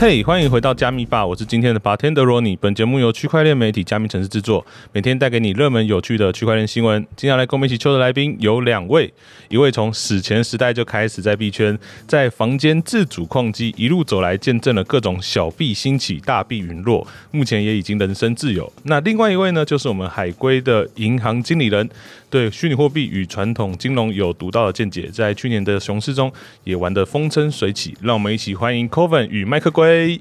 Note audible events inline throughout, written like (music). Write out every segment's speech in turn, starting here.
嘿，欢迎回到加密吧，我是今天的 bartender Ronnie。本节目由区块链媒体加密城市制作，每天带给你热门有趣的区块链新闻。今天来跟我们一起秋的来宾有两位，一位从史前时代就开始在币圈，在房间自主矿机一路走来，见证了各种小币兴起、大币陨落，目前也已经人身自由。那另外一位呢，就是我们海归的银行经理人，对虚拟货币与传统金融有独到的见解，在去年的熊市中也玩得风生水起。让我们一起欢迎 Coven 与麦克龟。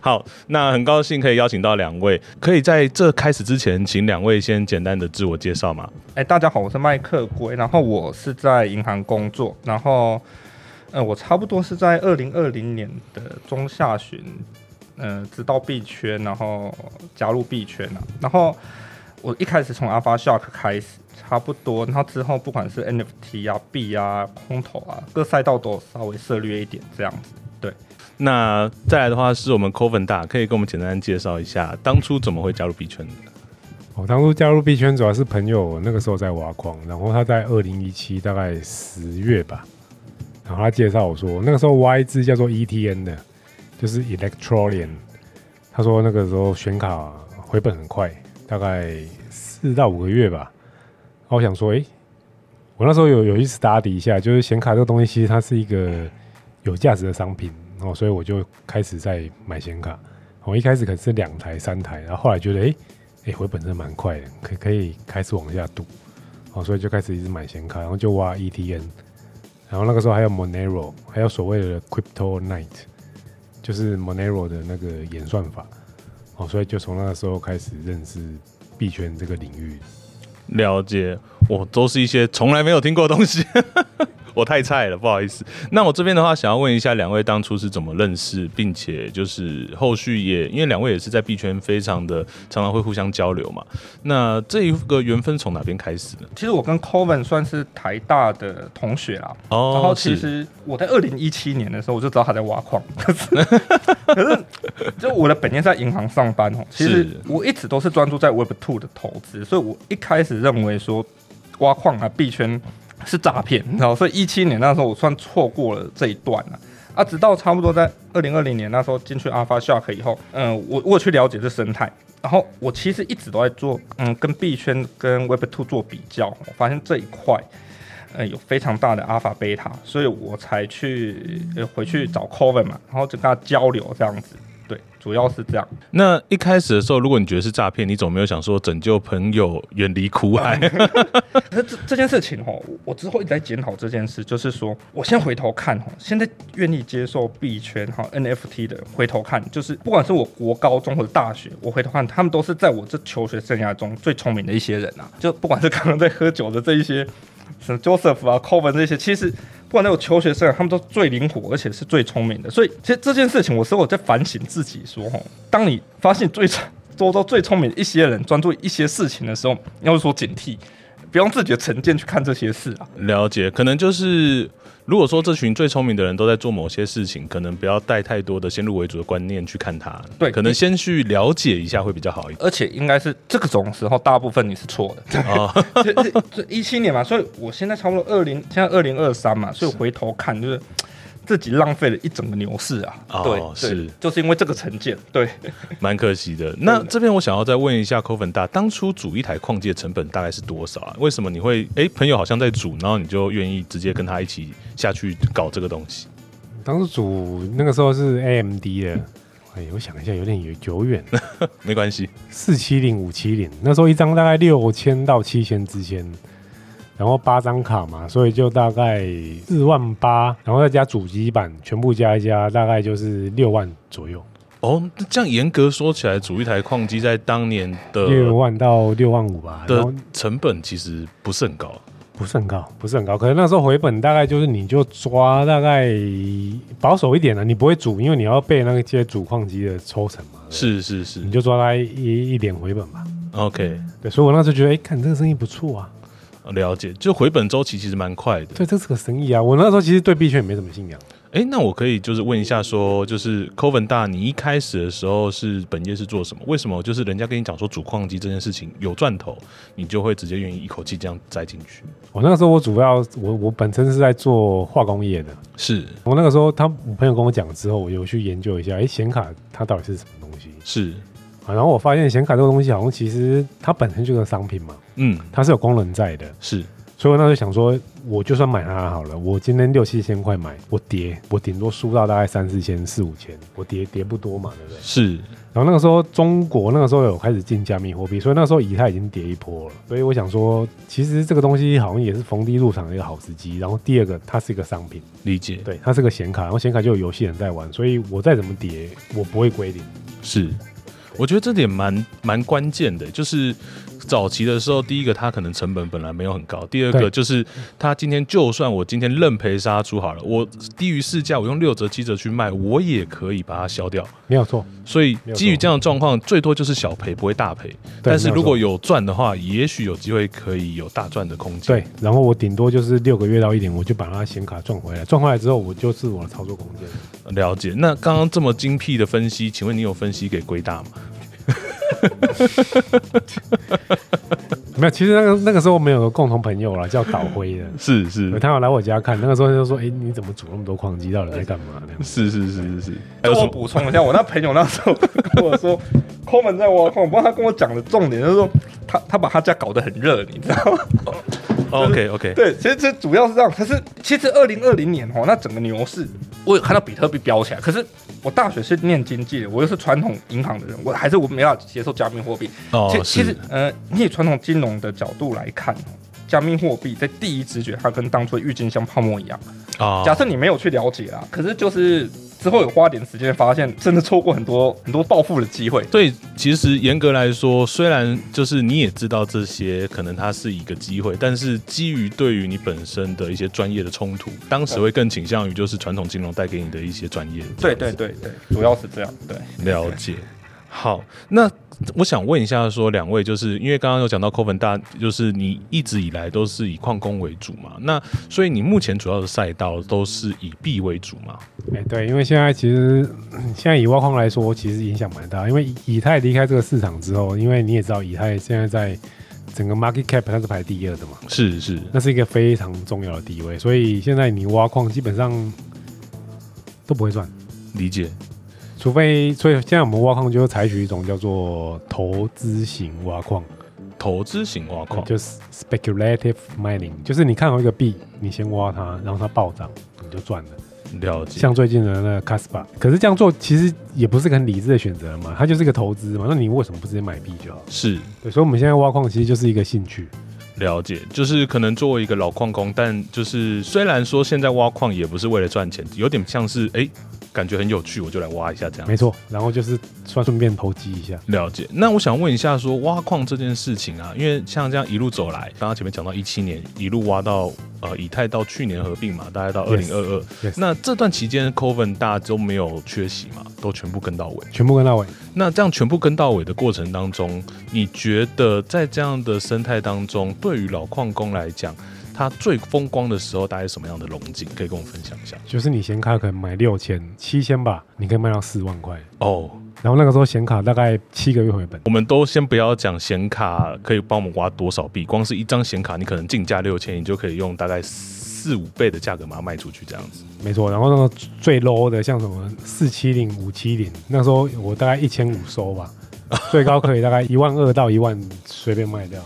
好，那很高兴可以邀请到两位，可以在这开始之前，请两位先简单的自我介绍吗？哎，大家好，我是麦克龟，然后我是在银行工作，然后，呃，我差不多是在二零二零年的中下旬，呃，知道币圈，然后加入币圈啊，然后我一开始从 Alpha Shark 开始，差不多，然后之后不管是 NFT 啊、币啊、空投啊，各赛道都稍微涉略一点这样子，对。那再来的话，是我们 Coven 大，可以跟我们简单介绍一下当初怎么会加入币圈的？我当初加入币圈主要是朋友那个时候在挖矿，然后他在二零一七大概十月吧，然后他介绍我说，那个时候挖一支叫做 ETN 的，就是 Electronian，他说那个时候选卡回本很快，大概四到五个月吧。然后我想说，哎，我那时候有有意思打底一下，就是显卡这个东西其实它是一个有价值的商品。哦，所以我就开始在买显卡。我一开始可能是两台、三台，然后后来觉得，哎，哎，回本真的蛮快的，可可以开始往下赌。哦，所以就开始一直买显卡，然后就挖 ETN。然后那个时候还有 Monero，还有所谓的 Crypto Night，就是 Monero 的那个演算法。哦，所以就从那个时候开始认识币圈这个领域。了解，我都是一些从来没有听过的东西。我太菜了，不好意思。那我这边的话，想要问一下两位当初是怎么认识，并且就是后续也因为两位也是在币圈非常的常常会互相交流嘛。那这一个缘分从哪边开始呢？其实我跟 Coven 算是台大的同学啦。哦。然后其实我在二零一七年的时候，我就知道他在挖矿。(laughs) 可是，可是就我的本业在银行上班哦。其实我一直都是专注在 Web Two 的投资，所以我一开始认为说挖矿啊，币圈。是诈骗，你知道，所以一七年那时候我算错过了这一段了啊。直到差不多在二零二零年那时候进去 Alpha Shark 以后，嗯，我我去了解这生态，然后我其实一直都在做，嗯，跟币圈跟 Web Two 做比较，我发现这一块，呃，有非常大的 Alpha Beta，所以我才去回去找 Coven 嘛，然后就跟他交流这样子。对，主要是这样。那一开始的时候，如果你觉得是诈骗，你总没有想说拯救朋友，远离苦海。(laughs) 这这件事情哦，我之后一直在检讨这件事，就是说我先回头看哦，现在愿意接受币圈哈 NFT 的，回头看，就是不管是我国高中或者大学，我回头看，他们都是在我这求学生涯中最聪明的一些人啊。就不管是刚刚在喝酒的这一些，什么 Joseph 啊、Coven 这些，其实。不管那种求学生，他们都最灵活，而且是最聪明的。所以，其实这件事情，我是我在反省自己，说吼，当你发现最周遭最聪明一些人专注一些事情的时候，要说警惕，不用自己的成见去看这些事啊。了解，可能就是。如果说这群最聪明的人都在做某些事情，可能不要带太多的先入为主的观念去看它。对，可能先去了解一下会比较好一点。而且应该是这个种时候，大部分你是错的。(laughs) (laughs) 啊，这一七年嘛，所以我现在差不多二零，现在二零二三嘛，所以回头看就是。自己浪费了一整个牛市啊！对，是就是因为这个成见，对，(laughs) 蛮可惜的。那这边我想要再问一下 c o v e n 大，当初组一台矿机的成本大概是多少啊？为什么你会哎朋友好像在组，然后你就愿意直接跟他一起下去搞这个东西？当时组那个时候是 AMD 的，哎，我想一下有点有久远，(laughs) 没关系，四七零五七零，那时候一张大概六千到七千之间。然后八张卡嘛，所以就大概四万八，然后再加主机板，全部加一加，大概就是六万左右。哦，这样严格说起来，组一台矿机在当年的六万到六万五吧，的成本其实不是很高，不是很高，不是很高。可能那时候回本大概就是你就抓大概保守一点的，你不会组，因为你要背那些主矿机的抽成嘛。是是是，你就抓它一一点回本吧。OK，对，所以我那时候觉得，哎，看这个生意不错啊。了解，就回本周期其实蛮快的。对，这是个生意啊。我那时候其实对币圈也没什么信仰。哎，那我可以就是问一下，说就是 Coven 大，你一开始的时候是本业是做什么？为什么就是人家跟你讲说主矿机这件事情有赚头，你就会直接愿意一口气这样栽进去？我那个时候我主要我我本身是在做化工业的，是我那个时候他我朋友跟我讲之后，我有去研究一下，哎，显卡它到底是什么东西？是啊，然后我发现显卡这个东西好像其实它本身就是商品嘛，嗯，它是有功能在的，是。所以我那时候想说，我就算买它好了，我今天六七千块买，我跌，我顶多输到大概三四千、四五千，我跌跌不多嘛，对不对？是。然后那个时候中国那个时候有开始进加密货币，所以那时候以太已经跌一波了。所以我想说，其实这个东西好像也是逢低入场的一个好时机。然后第二个，它是一个商品，理解。对，它是个显卡，然后显卡就有游戏人在玩，所以我再怎么跌，我不会归零。是，我觉得这点蛮蛮关键的，就是。早期的时候，第一个它可能成本本来没有很高，第二个就是它今天就算我今天认赔杀出好了，我低于市价，我用六折七折去卖，我也可以把它消掉，没有错。所以基于这样的状况，最多就是小赔，不会大赔。但是如果有赚的话，也许有机会可以有大赚的空间。对，然后我顶多就是六个月到一年，我就把它显卡赚回来，赚回来之后，我就是我的操作空间。了解。那刚刚这么精辟的分析，请问你有分析给龟大吗？(laughs) 没有，其实那个那个时候我们有个共同朋友啦，叫导辉的，是是，他要来我家看，那个时候就说：“哎，你怎么煮那么多矿机？到底在干嘛？” (laughs) 是是是是是。我补充一下，我那朋友那时候跟我说，(laughs) 抠门在挖矿，不知道他跟我讲的重点就是说，他他把他家搞得很热，你知道吗？OK OK，对，其实这主要是这样。可是其实二零二零年哦，那整个牛市，我有看到比特币飙起来。可是我大学是念经济的，我又是传统银行的人，我还是我没法接受加密货币。哦，其实呃，你以传统金融的角度来看，加密货币在第一直觉，它跟当初郁金香泡沫一样。啊，假设你没有去了解啊，可是就是。之后有花点时间，发现真的错过很多很多暴富的机会。对，其实严格来说，虽然就是你也知道这些可能它是一个机会，但是基于对于你本身的一些专业的冲突，当时会更倾向于就是传统金融带给你的一些专业。对对对对，主要是这样。对，了解。好，那。我想问一下，说两位，就是因为刚刚有讲到 Coven 大，就是你一直以来都是以矿工为主嘛？那所以你目前主要的赛道都是以币为主嘛？哎，对，因为现在其实现在以挖矿来说，其实影响蛮大。因为以太离开这个市场之后，因为你也知道，以太现在在整个 market cap 它是排第二的嘛？是是，那是一个非常重要的地位。所以现在你挖矿基本上都不会赚。理解。除非，所以现在我们挖矿就采取一种叫做投资型挖矿。投资型挖矿就是 speculative mining，就是你看好一个币，你先挖它，然后它暴涨，你就赚了。了解。像最近的那个 Caspa，可是这样做其实也不是很理智的选择嘛，它就是一个投资嘛。那你为什么不直接买币就好？是对，所以我们现在挖矿其实就是一个兴趣。了解，就是可能作为一个老矿工，但就是虽然说现在挖矿也不是为了赚钱，有点像是哎。感觉很有趣，我就来挖一下这样。没错，然后就是算顺便投机一下。了解。那我想问一下，说挖矿这件事情啊，因为像这样一路走来，刚刚前面讲到一七年一路挖到呃以太到去年合并嘛，大概到二零二二。那这段期间，Coven 大家都没有缺席嘛，都全部跟到尾。全部跟到尾。那这样全部跟到尾的过程当中，你觉得在这样的生态当中，对于老矿工来讲？它最风光的时候大概什么样的龙井？可以跟我分享一下。就是你显卡可能买六千、七千吧，你可以卖到四万块哦。然后那个时候显卡大概七个月回本。我们都先不要讲显卡可以帮我们挖多少币，光是一张显卡，你可能进价六千，你就可以用大概四五倍的价格把它卖出去，这样子。没错。然后那个最 low 的，像什么四七零、五七零，那时候我大概一千五收吧，最高可以大概一万二到一万随便卖掉。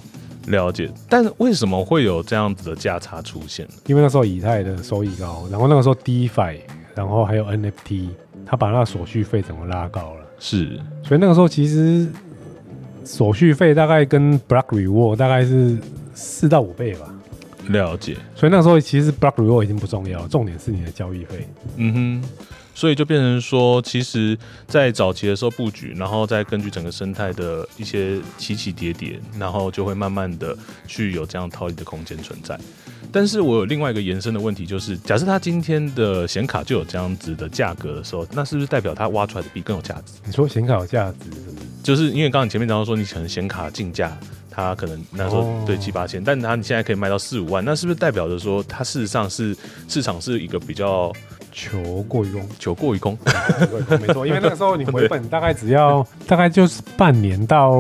了解，但为什么会有这样子的价差出现？因为那时候以太的收益高，然后那个时候 DeFi，然后还有 NFT，他把那个手续费整个拉高了。是，所以那个时候其实手续费大概跟 Block Reward 大概是四到五倍吧。了解，所以那个时候其实 Block Reward 已经不重要，重点是你的交易费。嗯哼。所以就变成说，其实，在早期的时候布局，然后再根据整个生态的一些起起跌跌，然后就会慢慢的去有这样套利的空间存在。但是我有另外一个延伸的问题，就是假设它今天的显卡就有这样子的价格的时候，那是不是代表它挖出来的币更有价值？你说显卡有价值，就是因为刚刚前面讲到说，你可能显卡进价，它可能那时候对七八千，但它你现在可以卖到四五万，那是不是代表着说，它事实上是市场是一个比较？求过于功，求过于功，没错，因为那个 (laughs) 时候你回本大概只要大概就是半年到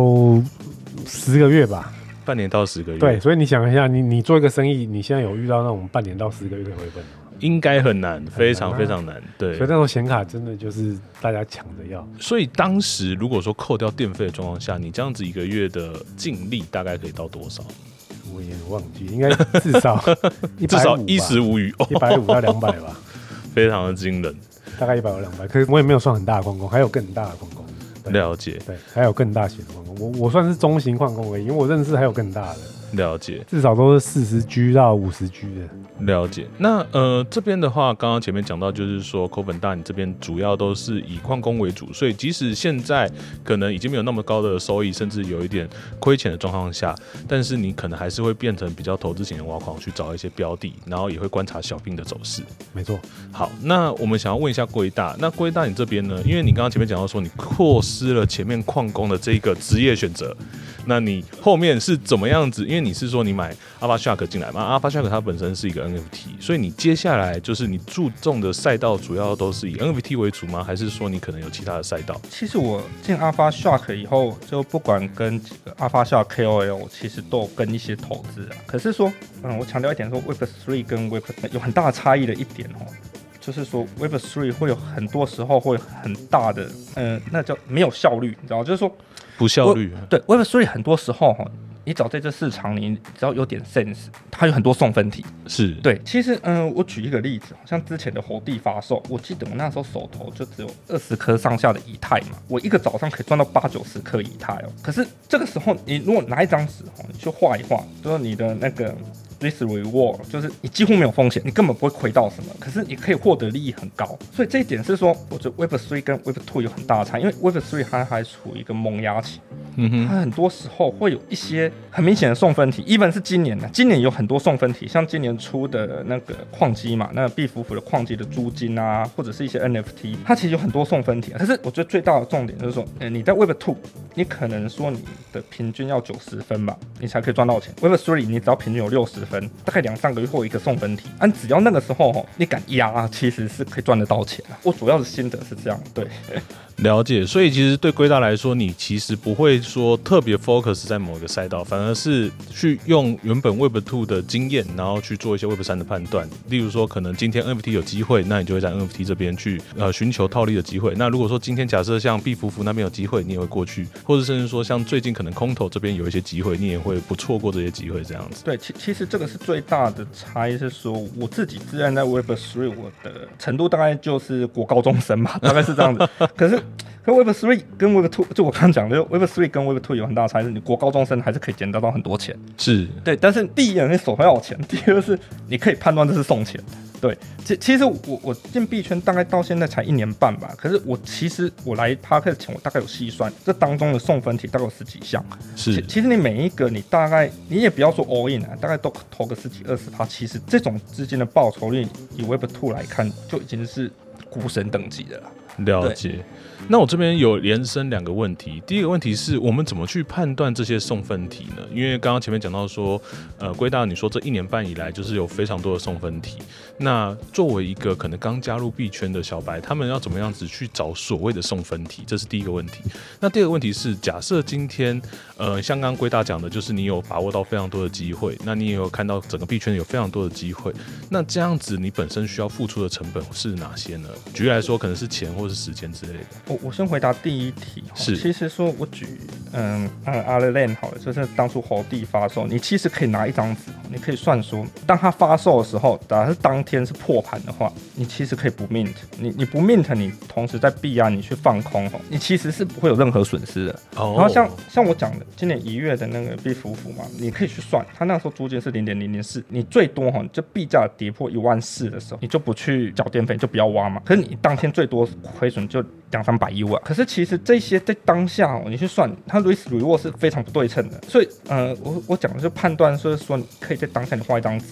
十个月吧，半年到十个月，对，所以你想一下，你你做一个生意，你现在有遇到那种半年到十个月的回本吗？应该很难，非常非常难，对。所以那种显卡真的就是大家抢着要。所以当时如果说扣掉电费的状况下，你这样子一个月的净利大概可以到多少？我也忘记，应该至少 (laughs) 至少衣食无余，一百五到两百吧，非常的惊人，大概一百到两百。可是我也没有算很大的矿工，还有更大的矿工。了解，对，还有更大型的矿工，我我算是中型矿工而已，因为我认识还有更大的。了解，至少都是四十 G 到五十 G 的。了解，那呃这边的话，刚刚前面讲到，就是说口本大，你这边主要都是以矿工为主，所以即使现在可能已经没有那么高的收益，甚至有一点亏钱的状况下，但是你可能还是会变成比较投资型的挖矿，去找一些标的，然后也会观察小兵的走势。没错。好，那我们想要问一下龟大，那龟大你这边呢？因为你刚刚前面讲到说你错失了前面矿工的这一个职业选择，那你后面是怎么样子？因为你是说你买 Alpha Shark 进来嘛？Alpha Shark 它本身是一个 NFT，所以你接下来就是你注重的赛道主要都是以 NFT 为主吗？还是说你可能有其他的赛道？其实我进 Alpha Shark 以后，就不管跟几个 Alpha Shark KOL，其实都有跟一些投资啊。可是说，嗯，我强调一点，说 Web Three 跟 Web 有很大的差异的一点哦，就是说 Web Three 会有很多时候会很大的，嗯，那叫没有效率，你知道，就是说不效率。对 Web Three 很多时候哈。你找在这市场，你只要有点 sense，它有很多送分题。是对，其实嗯，我举一个例子，像之前的猴地发售，我记得我那时候手头就只有二十颗上下的以太嘛，我一个早上可以赚到八九十颗以太哦。可是这个时候，你如果拿一张纸哦，你去画一画，就是你的那个。Risk reward 就是你几乎没有风险，你根本不会亏到什么，可是你可以获得利益很高，所以这一点是说，我觉得 Web Three 跟 Web Two 有很大的差，因为 Web Three 它还处于一个萌芽期，嗯哼，它很多时候会有一些很明显的送分题，even 是今年的，今年有很多送分题，像今年出的那个矿机嘛，那个毕福福的矿机的租金啊，或者是一些 NFT，它其实有很多送分题，可是我觉得最大的重点就是说，呃，你在 Web Two，你可能说你的平均要九十分吧，你才可以赚到钱，Web Three 你只要平均有六十。分大概两三个月后一个送分题，但，只要那个时候，你敢压，其实是可以赚得到钱。我主要的心得是这样，对。了解，所以其实对归大来说，你其实不会说特别 focus 在某一个赛道，反而是去用原本 Web Two 的经验，然后去做一些 Web 三的判断。例如说，可能今天 NFT 有机会，那你就会在 NFT 这边去呃寻求套利的机会。那如果说今天假设像毕福福那边有机会，你也会过去，或者甚至说像最近可能空投这边有一些机会，你也会不错过这些机会这样子。对，其其实这个是最大的差异，是说我自己自然在 Web Three 我的程度大概就是国高中生嘛，大概是这样子。(laughs) 可是。可 Web Three 跟 Web Two 就我刚刚讲的，Web Three 跟 Web Two 有很大差异，是你国高中生还是可以捡得到很多钱，是对。但是第一眼你手上要有钱，第二是你可以判断这是送钱，对。其其实我我进币圈大概到现在才一年半吧，可是我其实我来 Park 前我大概有细算，这当中的送分题大概有十几项，是。其实你每一个你大概你也不要说 all in 啊，大概都投个十几二十趴，其实这种资金的报酬率以 Web Two 来看就已经是股神等级的了。了解。那我这边有延伸两个问题，第一个问题是我们怎么去判断这些送分题呢？因为刚刚前面讲到说，呃，归大你说这一年半以来就是有非常多的送分题。那作为一个可能刚加入币圈的小白，他们要怎么样子去找所谓的送分题？这是第一个问题。那第二个问题是，假设今天，呃，像刚刚归大讲的，就是你有把握到非常多的机会，那你也有看到整个币圈有非常多的机会，那这样子你本身需要付出的成本是哪些呢？举例来说，可能是钱或是时间之类的。我我先回答第一题，是。其实说我举嗯嗯阿勒兰好了，就是当初猴帝发售，你其实可以拿一张纸，你可以算说，当它发售的时候，假如是当天是破盘的话，你其实可以不 mint，你你不 mint，你同时在币安你去放空，你其实是不会有任何损失的。然后像像我讲的，今年一月的那个币服服嘛，你可以去算，它那时候租金是零点零零四，你最多哈，就币价跌破一万四的时候，你就不去缴电费，就不要挖嘛。可是你当天最多亏损就两三百亿万。可是其实这些在当下哦，你去算，它 risk reward 是非常不对称的。所以，呃，我我讲的是判断，是说你可以在当下你画一张纸，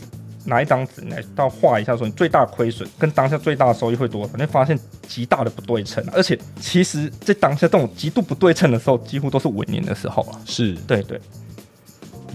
拿一张纸来到画一下，说你最大亏损跟当下最大的收益会多少，你会发现极大的不对称。而且，其实在当下这种极度不对称的时候，几乎都是稳赢的时候啊。是对对。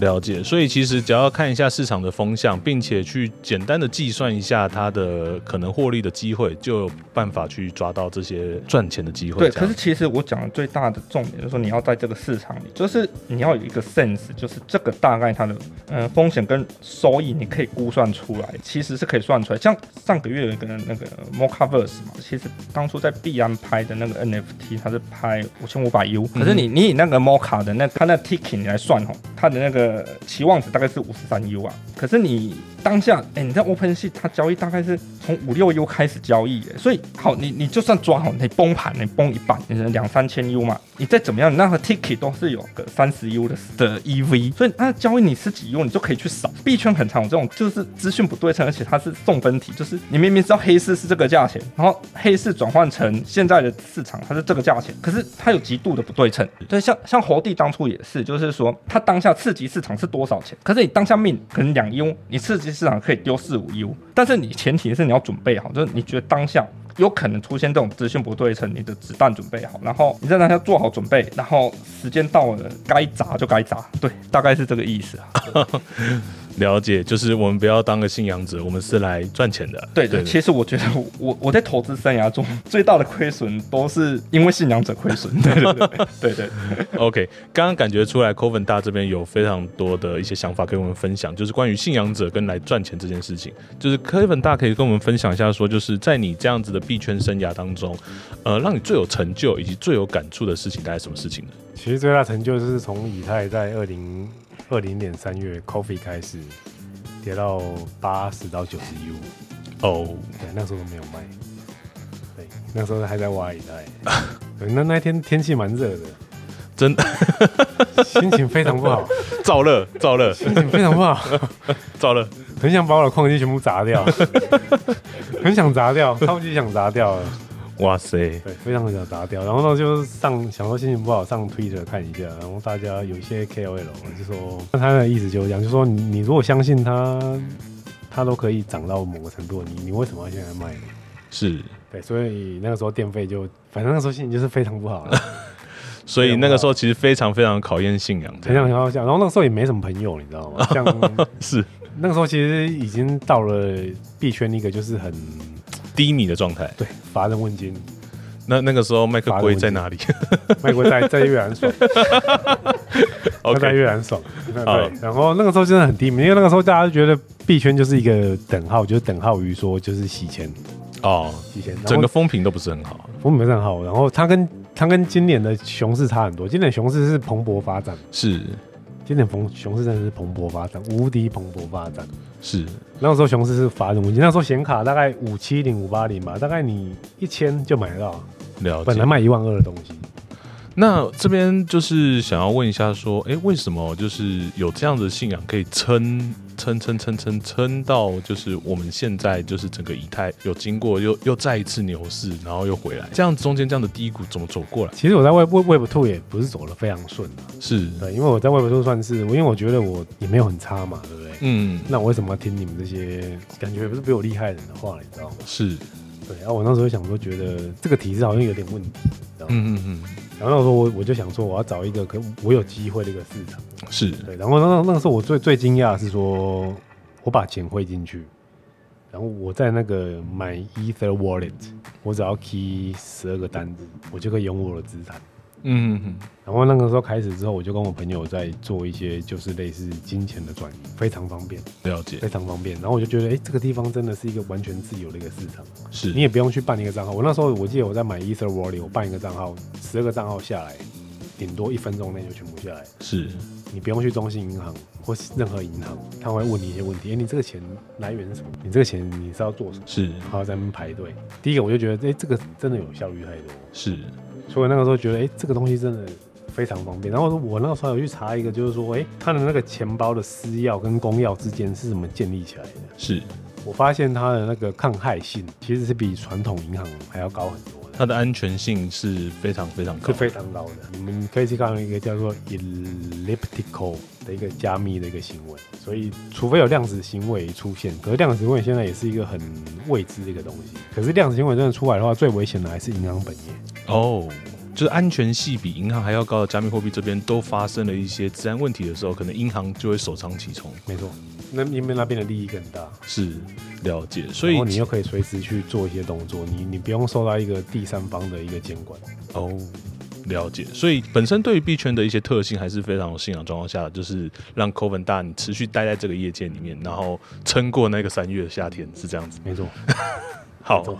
了解，所以其实只要看一下市场的风向，并且去简单的计算一下它的可能获利的机会，就有办法去抓到这些赚钱的机会。对，可是其实我讲的最大的重点就是说，你要在这个市场里，就是你要有一个 sense，就是这个大概它的呃风险跟收益，你可以估算出来，其实是可以算出来。像上个月有一个那个 Mocaverse 嘛，其实当初在币安拍的那个 NFT，它是拍五千五百 U，可是你你以那个 Moca 的那它那 Ticket 来算哦，它的那个期望值大概是五十三 U 啊，可是你。当下，哎，你在 Open Sea 它交易大概是从五六 U 开始交易，哎，所以好，你你就算抓好，你崩盘，你崩一半，你两三千 U 嘛，你再怎么样，你那个 Ticket 都是有个三十 U 的的 EV，所以那交易你是几 U 你就可以去扫。币圈很常有这种，就是资讯不对称，而且它是送分题，就是你明明知道黑市是这个价钱，然后黑市转换成现在的市场它是这个价钱，可是它有极度的不对称。对，像像猴帝当初也是，就是说它当下刺激市场是多少钱，可是你当下命可能两 U，你刺激。市场可以丢四五 U，但是你前提是你要准备好，就是你觉得当下有可能出现这种资讯不对称，你的子弹准备好，然后你在当下做好准备，然后时间到了该砸就该砸，对，大概是这个意思啊。(laughs) 了解，就是我们不要当个信仰者，我们是来赚钱的。对对，其实我觉得我我在投资生涯中最大的亏损都是因为信仰者亏损。(laughs) 对对对对对。OK，刚刚感觉出来 c o v e n 大这边有非常多的一些想法跟我们分享，就是关于信仰者跟来赚钱这件事情。就是 c o v e n 大可以跟我们分享一下，说就是在你这样子的币圈生涯当中，呃，让你最有成就以及最有感触的事情，大概什么事情呢？其实最大成就就是从以太在二零。二零年三月，Coffee 开始跌到八十到九十 U，哦，对，那时候都没有卖，对，那时候还在挖以太，对，那那天天气蛮热的，真的，心情非常不好，燥热，燥热，心情非常不好，(laughs) 燥热，很想把我的矿机全部砸掉，很想砸掉，超级想砸掉了。哇塞，对，非常想砸掉，然后呢，就上想说心情不好上 Twitter 看一下，然后大家有一些 KOL 就说，那他的意思就是讲，就说你你如果相信他，他都可以涨到某个程度，你你为什么要现在卖？是。对，所以那个时候电费就，反正那时候心情就是非常不好了，所以那个时候其实非常非常考验信仰，非常想想，然后那个时候也没什么朋友，你知道吗？(laughs) 像是那个时候其实已经到了币圈一个就是很。低迷的状态，对，乏人问津。那那个时候麦克龟在哪里？麦克龟在在越南爽，在越南爽。(laughs) 对，然后那个时候真的很低迷，因为那个时候大家都觉得币圈就是一个等号，就是等号于说就是洗钱哦，洗钱，整个风评都不是很好，风评不是很好。然后它跟它跟今年的熊市差很多，今年熊市是蓬勃发展，是。今年熊熊市真的是蓬勃发展，无敌蓬勃发展。是那个时候熊市是乏人问津，那时候显卡大概五七零、五八零吧，大概你一千就买得到。了解。本来卖一万二的东西。那这边就是想要问一下，说，哎，为什么就是有这样的信仰可以撑？撑撑撑撑撑到就是我们现在就是整个以太有经过又又再一次牛市，然后又回来，这样中间这样的低谷怎么走过来？其实我在 Web Web Two 也不是走的非常顺的，是对，因为我在 Web Two 算是，因为我觉得我也没有很差嘛，对不对？嗯，那我为什么要听你们这些感觉不是比我厉害人的话，你知道吗？是对，然后我那时候想说，觉得这个体制好像有点问题，嗯嗯嗯，然后那时候我我就想说，我要找一个可我有机会的一个市场。是对，然后那那个时候我最最惊讶的是说，我把钱汇进去，然后我在那个买 Ether Wallet，我只要 key 十二个单子，我就可以拥有我的资产。嗯嗯。然后那个时候开始之后，我就跟我朋友在做一些就是类似金钱的转移，非常方便。了解。非常方便。然后我就觉得，哎，这个地方真的是一个完全自由的一个市场。是。你也不用去办一个账号。我那时候我记得我在买 Ether Wallet，我办一个账号，十二个账号下来，顶多一分钟内就全部下来。是。你不用去中信银行或是任何银行，他会问你一些问题。哎，你这个钱来源是什么？你这个钱你是要做什么？是，然后在那边排队。第一个我就觉得，哎，这个真的有效率太多。是，所以那个时候觉得，哎，这个东西真的非常方便。然后我那个时候有去查一个，就是说，哎，他的那个钱包的私钥跟公钥之间是怎么建立起来的？是我发现它的那个抗害性其实是比传统银行还要高很多。它的安全性是非常非常高，是非常高的。你们可以去看一个叫做 elliptical 的一个加密的一个行为，所以除非有量子行为出现，可是量子行为现在也是一个很未知的一个东西。可是量子行为真的出来的话，最危险的还是银行本业。哦，就是安全系比银行还要高的加密货币这边都发生了一些治安问题的时候，可能银行就会首当其冲。没错，那因为那边的利益更大，是了解，所以你又可以随时去做一些动作，你你不用受到一个第三方的一个监管。哦，了解，所以本身对于币圈的一些特性还是非常有信仰状况下，就是让 c o v e n 大你持续待在这个业界里面，然后撑过那个三月的夏天，是这样子。没错，好。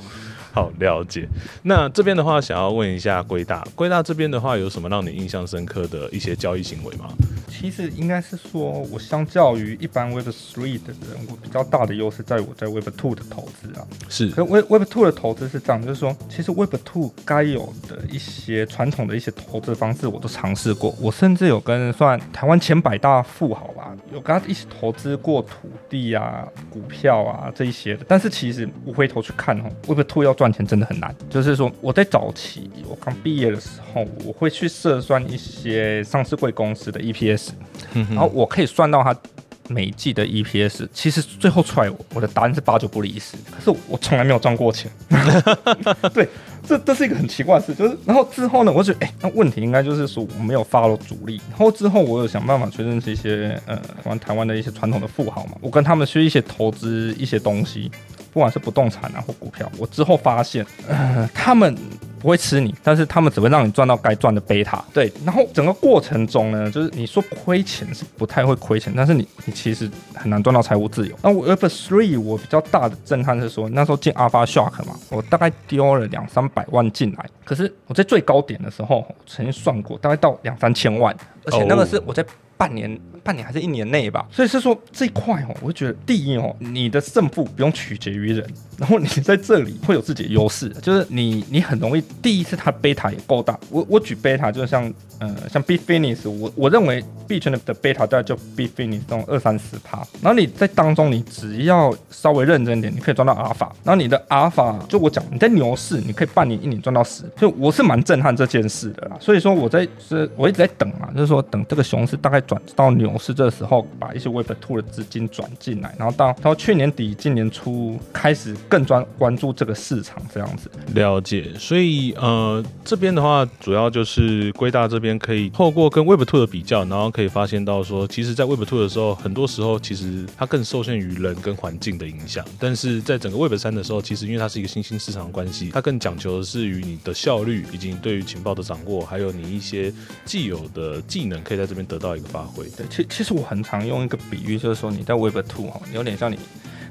好了解，那这边的话，想要问一下龟大，龟大这边的话，有什么让你印象深刻的一些交易行为吗？其实应该是说，我相较于一般 Web Three 的人，我比较大的优势在我在 Web Two 的投资啊。是，可 Web Web Two 的投资是这样，就是说，其实 Web Two 该有的一些传统的一些投资方式，我都尝试过。我甚至有跟算台湾前百大富豪吧，有跟他一起投资过土地啊、股票啊这一些的。但是其实我回头去看哦，Web Two 要赚。赚钱真的很难，就是说我在早期我刚毕业的时候，我会去测算一些上市贵公司的 EPS，然后我可以算到它每季的 EPS，其实最后出来我的答案是八九不离十，可是我从来没有赚过钱。(laughs) (laughs) 对，这这是一个很奇怪的事，就是然后之后呢，我觉得哎，那问题应该就是说我没有发了主力，然后之后我有想办法去认识一些呃，玩台湾的一些传统的富豪嘛，我跟他们去一些投资一些东西。不管是不动产啊或股票，我之后发现，他们不会吃你，但是他们只会让你赚到该赚的贝塔。对，然后整个过程中呢，就是你说亏钱是不太会亏钱，但是你你其实很难赚到财务自由。那我 Web Three 我比较大的震撼是说，那时候进 Alpha Shark 嘛，我大概丢了两三百万进来，可是我在最高点的时候曾经算过，大概到两三千万，而且那个是我在。半年、半年还是一年内吧，所以是说这一块哦，我就觉得第一哦，你的胜负不用取决于人，然后你在这里会有自己的优势，就是你你很容易，第一次它贝塔也够大，我我举贝塔就是像呃像 B Finish，我我认为 B 圈的的贝塔大概就 B Finish 这种二三十趴，然后你在当中你只要稍微认真一点，你可以赚到阿尔法，然后你的阿尔法就我讲你在牛市你可以半年一年赚到十，就我是蛮震撼这件事的啦，所以说我在是我一直在等嘛，就是说等这个熊市大概。转到牛市这时候，把一些 Web Two 的资金转进来，然后到到去年底、今年初开始更专关注这个市场，这样子了解。所以呃，这边的话，主要就是归大这边可以透过跟 Web Two 的比较，然后可以发现到说，其实，在 Web Two 的时候，很多时候其实它更受限于人跟环境的影响，但是在整个 Web 三的时候，其实因为它是一个新兴市场关系，它更讲求的是与你的效率，以及对于情报的掌握，还有你一些既有的技能，可以在这边得到一个。发挥对，其其实我很常用一个比喻，就是说你在 Web Two 哈，有点像你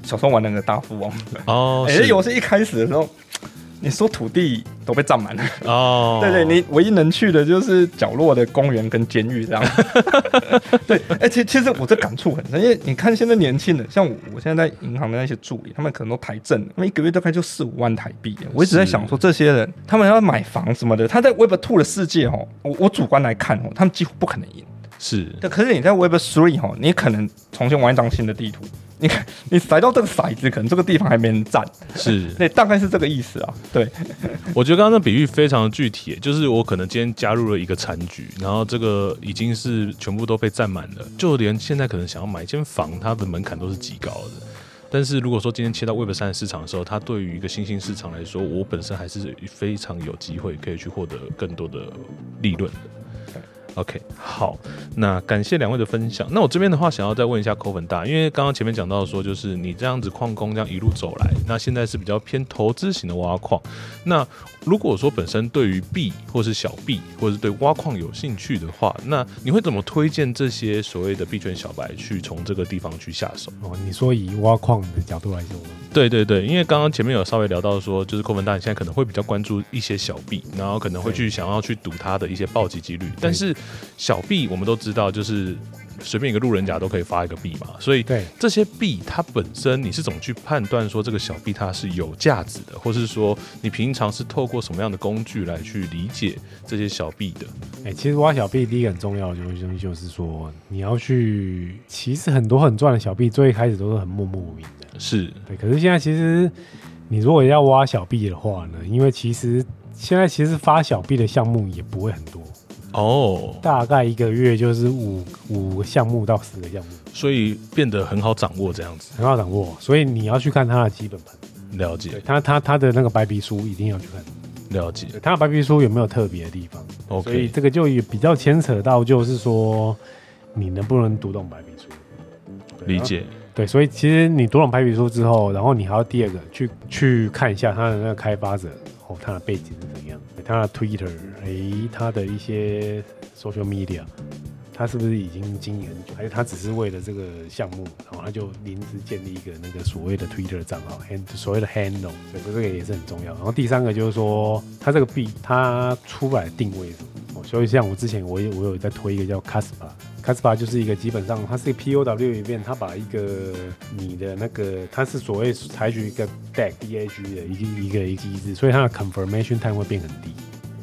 小时候玩那个大富翁哦。(laughs) 哎，游戏一开始的时候，你说土地都被占满了哦。(laughs) 对对，你唯一能去的就是角落的公园跟监狱这样。(laughs) 对，而且其实我这感触很深，因为你看现在年轻人，像我，我现在在银行的那些助理，他们可能都抬正，他们一个月大概就四五万台币。我一直在想说，这些人他们要买房什么的，他在 Web Two 的世界哦，我我主观来看哦，他们几乎不可能赢。是，对，可是你在 Web Three 哈，你可能重新玩一张新的地图，你看你甩到这个骰子，可能这个地方还没人站，是，(laughs) 那，大概是这个意思啊。对，(laughs) 我觉得刚刚的比喻非常具体，就是我可能今天加入了一个残局，然后这个已经是全部都被占满了，就连现在可能想要买一间房，它的门槛都是极高的。但是如果说今天切到 Web 三市场的时候，它对于一个新兴市场来说，我本身还是非常有机会可以去获得更多的利润的。OK，好，那感谢两位的分享。那我这边的话，想要再问一下扣粉大，因为刚刚前面讲到说，就是你这样子矿工这样一路走来，那现在是比较偏投资型的挖矿。那如果说本身对于币或是小币，或者是对挖矿有兴趣的话，那你会怎么推荐这些所谓的币圈小白去从这个地方去下手？哦，你说以挖矿的角度来说，对对对，因为刚刚前面有稍微聊到说，就是扣粉大你现在可能会比较关注一些小币，然后可能会去想要去赌它的一些暴击几率，但是。小币我们都知道，就是随便一个路人甲都可以发一个币嘛，所以对这些币它本身你是怎么去判断说这个小币它是有价值的，或是说你平常是透过什么样的工具来去理解这些小币的？哎，其实挖小币第一个很重要的东西就是说你要去，其实很多很赚的小币最开始都是很默默无名的，是对。可是现在其实你如果要挖小币的话呢，因为其实现在其实发小币的项目也不会很多。哦，大概一个月就是五五个项目到十个项目，所以变得很好掌握这样子，很好掌握。所以你要去看他的基本盘，了解它它它的那个白皮书一定要去看。了解。他的白皮书有没有特别的地方？OK，所以这个就也比较牵扯到，就是说你能不能读懂白皮书？理解。对，所以其实你读懂白皮书之后，然后你还要第二个去去看一下他的那个开发者哦，他的背景是怎样，他的 Twitter，诶，他的一些 social media。他是不是已经经营很久，还是他只是为了这个项目，然后他就临时建立一个那个所谓的 Twitter 账号，hand 所谓的 handle，所以这个也是很重要。然后第三个就是说，他这个币他出来定位什么？所以像我之前我有我有在推一个叫 Caspa，Caspa 就是一个基本上它是 POW 里面，它把一个你的那个它是所谓采取一个 DAG DAG 的一个一个一个机制，所以它的 confirmation time 会变很低。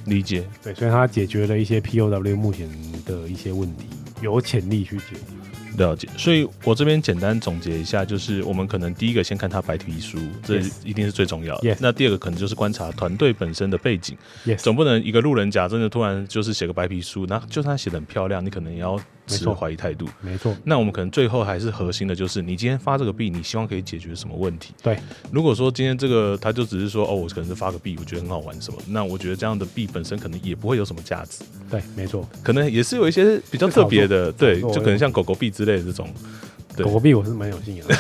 理解，对，所以它解决了一些 POW 目前的一些问题，有潜力去解决。了解，所以我这边简单总结一下，就是我们可能第一个先看他白皮书，这一定是最重要的。那第二个可能就是观察团队本身的背景，总不能一个路人甲真的突然就是写个白皮书，那就算他写的很漂亮，你可能也要持怀疑态度。没错。那我们可能最后还是核心的就是，你今天发这个币，你希望可以解决什么问题？对。如果说今天这个他就只是说，哦，我可能是发个币，我觉得很好玩什么，那我觉得这样的币本身可能也不会有什么价值。对，没错。可能也是有一些比较特别的，对，就可能像狗狗币之类的这种。狗狗币我是蛮有信仰的。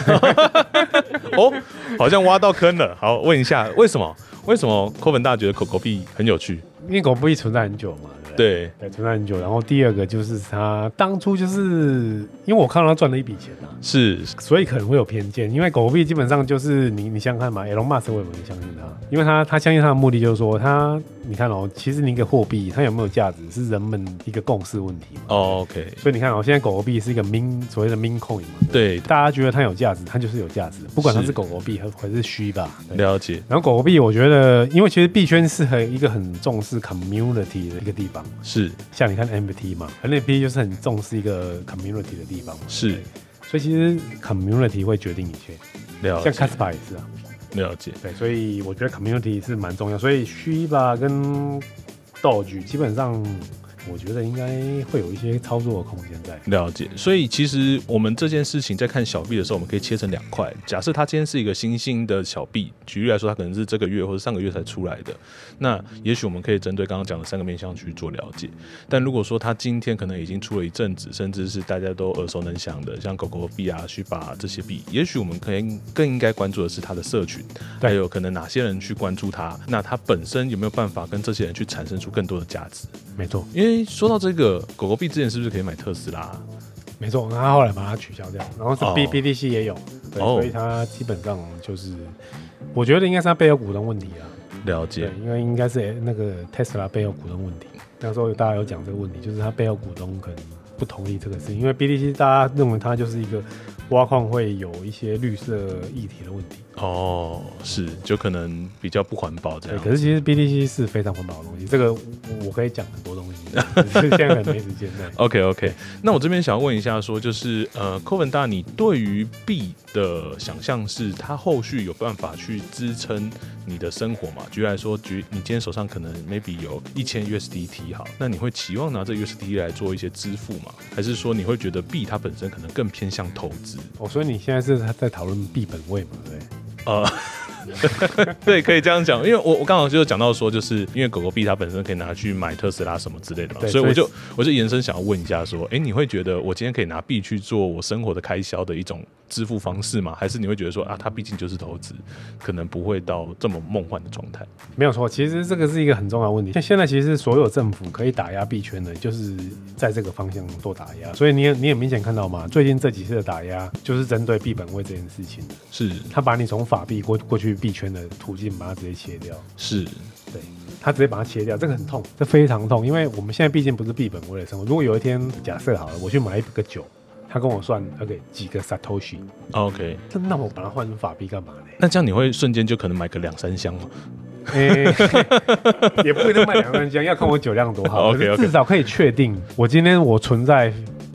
(laughs) 哦，好像挖到坑了。好，问一下，为什么？为什么科本大觉得狗狗币很有趣？因为狗狗币存在很久嘛。对，对，存在很久。然后第二个就是他当初就是因为我看到他赚了一笔钱啊，是，所以可能会有偏见。因为狗币基本上就是你你想想看嘛，Elon Musk 为什么会相信他？因为他他相信他的目的就是说，他你看哦，其实你一个货币它有没有价值是人们一个共识问题嘛。哦，OK。所以你看哦，现在狗狗币是一个 min 所谓的 min coin 嘛，对，大家觉得它有价值，它就是有价值，不管它是狗狗币还还是虚吧。了解。然后狗狗币，我觉得因为其实币圈是很一个很重视 community 的一个地方，是。像你看 NFT 嘛，NFT 就是很重视一个 community 的地方，是，所以其实 community 会决定一切。了解，像 Caspa 也是啊。了解，对，所以我觉得 community 是蛮重要，所以虚吧跟道具基本上。我觉得应该会有一些操作的空间在。了解，所以其实我们这件事情在看小币的时候，我们可以切成两块。假设它今天是一个新兴的小币，举例来说，它可能是这个月或者上个月才出来的，那也许我们可以针对刚刚讲的三个面向去做了解。但如果说它今天可能已经出了一阵子，甚至是大家都耳熟能详的，像狗狗币啊、去把这些币，也许我们可以更应该关注的是它的社群，还有可能哪些人去关注它，那它本身有没有办法跟这些人去产生出更多的价值？没错，因为说到这个狗狗币之前是不是可以买特斯拉？没错，那他后来把它取消掉，然后是 B B D C 也有，对，所以它基本上就是，我觉得应该是它背后股东问题啊。了解，因为应该是那个特斯拉背后股东问题。那时候大家有讲这个问题，就是它背后股东可能不同意这个事，因为 B D C 大家认为它就是一个挖矿会有一些绿色议题的问题。哦，是，就可能比较不环保这样。可是其实 B D C 是非常环保的东西，这个我可以讲很多东西，现在很没时间。(laughs) OK OK，那我这边想要问一下，说就是呃 e n 大，你对于币的想象是它后续有办法去支撑你的生活吗？举例来说，举你今天手上可能 maybe 有一千 USDT 好，那你会期望拿这 USDT 来做一些支付吗？还是说你会觉得币它本身可能更偏向投资？哦，所以你现在是在讨论币本位嘛？对。呃，(laughs) 对，可以这样讲，因为我我刚好就讲到说，就是因为狗狗币它本身可以拿去买特斯拉什么之类的嘛，所以我就我就延伸想要问一下说，哎，你会觉得我今天可以拿币去做我生活的开销的一种支付方式吗？还是你会觉得说啊，它毕竟就是投资，可能不会到这么梦幻的状态？没有错，其实这个是一个很重要的问题。像现在其实所有政府可以打压币圈的，就是在这个方向做打压，所以你也你也明显看到嘛，最近这几次的打压就是针对币本位这件事情的，是他把你从法币过过去币圈的途径，把它直接切掉。是，对，他直接把它切掉，这个很痛，这非常痛，因为我们现在毕竟不是币本位的生活。如果有一天假设好了，我去买一个酒，他跟我算 OK 几个 satoshi，OK，那我把它换成法币干嘛呢？那这样你会瞬间就可能买个两三箱吗？(laughs) 也不会卖两三箱，要看我酒量多好。(laughs) OK，至少可以确定，我今天我存在。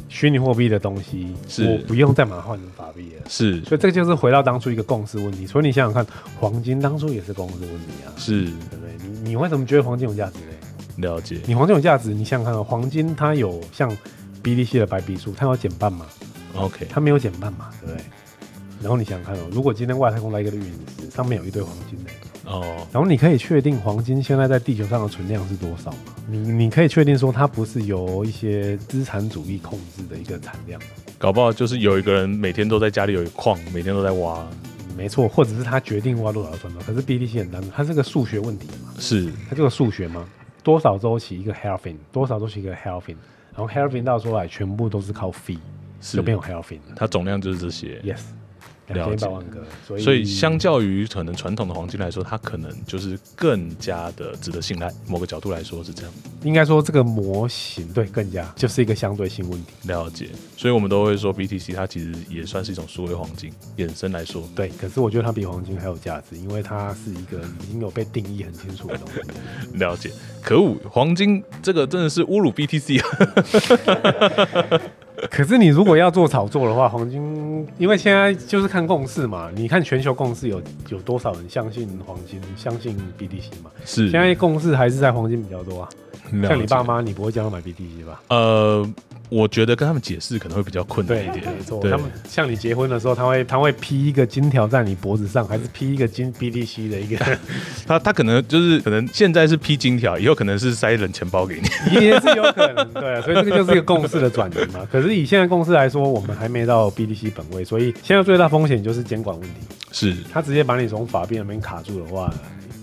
虚拟货币的东西，我不用再马上换成法币了。是，所以这个就是回到当初一个共识问题。所以你想想看，黄金当初也是共识问题啊。是，对不对？你你为什么觉得黄金有价值呢？了解。你黄金有价值，你想想看，黄金它有像 BTC 的白皮书，它要减半嘛？OK，它没有减半嘛，对不对？然后你想想看哦，如果今天外太空来一个陨石，上面有一堆黄金呢？哦，然后你可以确定黄金现在在地球上的存量是多少吗？你你可以确定说它不是由一些资产主义控制的一个产量，搞不好就是有一个人每天都在家里有一矿，每天都在挖。没错，或者是他决定挖多少赚多少。可是 BTC 很单纯，它是个数学问题嘛？是，它就是数学吗？多少周期一个 halving，多少周期一个 halving，然后 halving 到出来全部都是靠 fee，就变有 halving，它总量就是这些。Yes。两千一百万个，所以所以相较于可能传统的黄金来说，它可能就是更加的值得信赖。某个角度来说是这样，应该说这个模型对更加就是一个相对性问题。了解，所以我们都会说 BTC 它其实也算是一种数位黄金衍生来说。对，可是我觉得它比黄金还有价值，因为它是一个已经有被定义很清楚的东西。(laughs) 了解，可恶，黄金这个真的是侮辱 BTC。(laughs) 可是你如果要做炒作的话，黄金，因为现在就是看共识嘛。你看全球共识有有多少人相信黄金，相信 BTC 嘛？是，现在共识还是在黄金比较多啊。像你爸妈，你不会叫他买 BTC 吧？呃。我觉得跟他们解释可能会比较困难一点。没错，他们像你结婚的时候，他会他会披一个金条在你脖子上，还是披一个金 BTC 的一个？(laughs) 他他可能就是可能现在是披金条，以后可能是塞冷钱包给你，(laughs) 也是有可能。对，所以这个就是一个共识的转移嘛。(laughs) 可是以现在共识来说，我们还没到 BTC 本位，所以现在最大风险就是监管问题。是，他直接把你从法币那边卡住的话。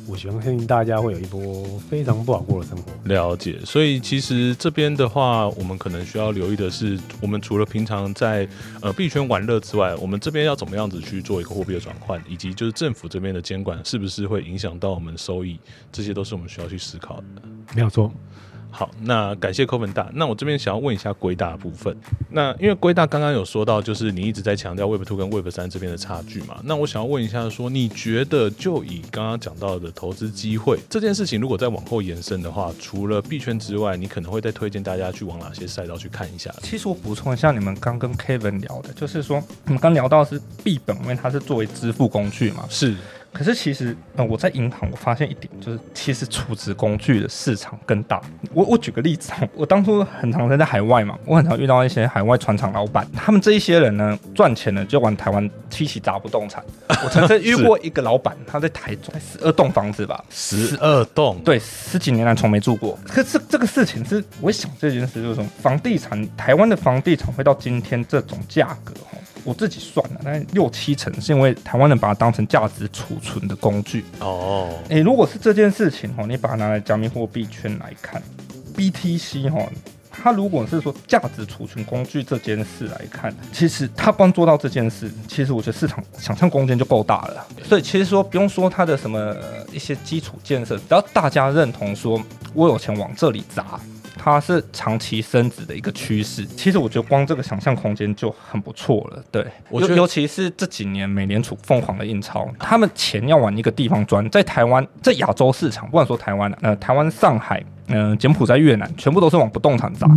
我相信大家会有一波非常不好过的生活。了解，所以其实这边的话，我们可能需要留意的是，我们除了平常在呃币圈玩乐之外，我们这边要怎么样子去做一个货币的转换，以及就是政府这边的监管是不是会影响到我们收益，这些都是我们需要去思考的。没有错。好，那感谢扣分大。那我这边想要问一下龟大的部分。那因为龟大刚刚有说到，就是你一直在强调 Web Two 跟 Web 三这边的差距嘛。那我想要问一下，说你觉得就以刚刚讲到的投资机会这件事情，如果再往后延伸的话，除了币圈之外，你可能会再推荐大家去往哪些赛道去看一下？其实我补充一下，你们刚跟 Kevin 聊的，就是说你们刚聊到是币本因为，它是作为支付工具嘛？是。可是其实，呃，我在银行我发现一点，就是其实储值工具的市场更大。我我举个例子，(laughs) 我当初很常在海外嘛，我很常遇到一些海外船厂老板，他们这一些人呢，赚钱呢就玩台湾七起砸不动产。(laughs) 我曾经遇过一个老板，他在台中十二栋房子吧，十二栋，对，十几年来从没住过。可是这个事情是，我想这件事就是说，房地产台湾的房地产会到今天这种价格，哈。我自己算了，大概六七成是因为台湾人把它当成价值储存的工具。哦，诶，如果是这件事情哦，你把它拿来加密货币圈来看，BTC 哈，它如果是说价值储存工具这件事来看，其实它光做到这件事，其实我觉得市场想象空间就够大了。所以其实说不用说它的什么一些基础建设，只要大家认同说我有钱往这里砸。它是长期升值的一个趋势，其实我觉得光这个想象空间就很不错了。对，我觉得尤其是这几年美联储疯狂的印钞，他们钱要往一个地方钻，在台湾，在亚洲市场，不管说台湾呃，台湾、上海、嗯，柬埔寨、越南，全部都是往不动产砸。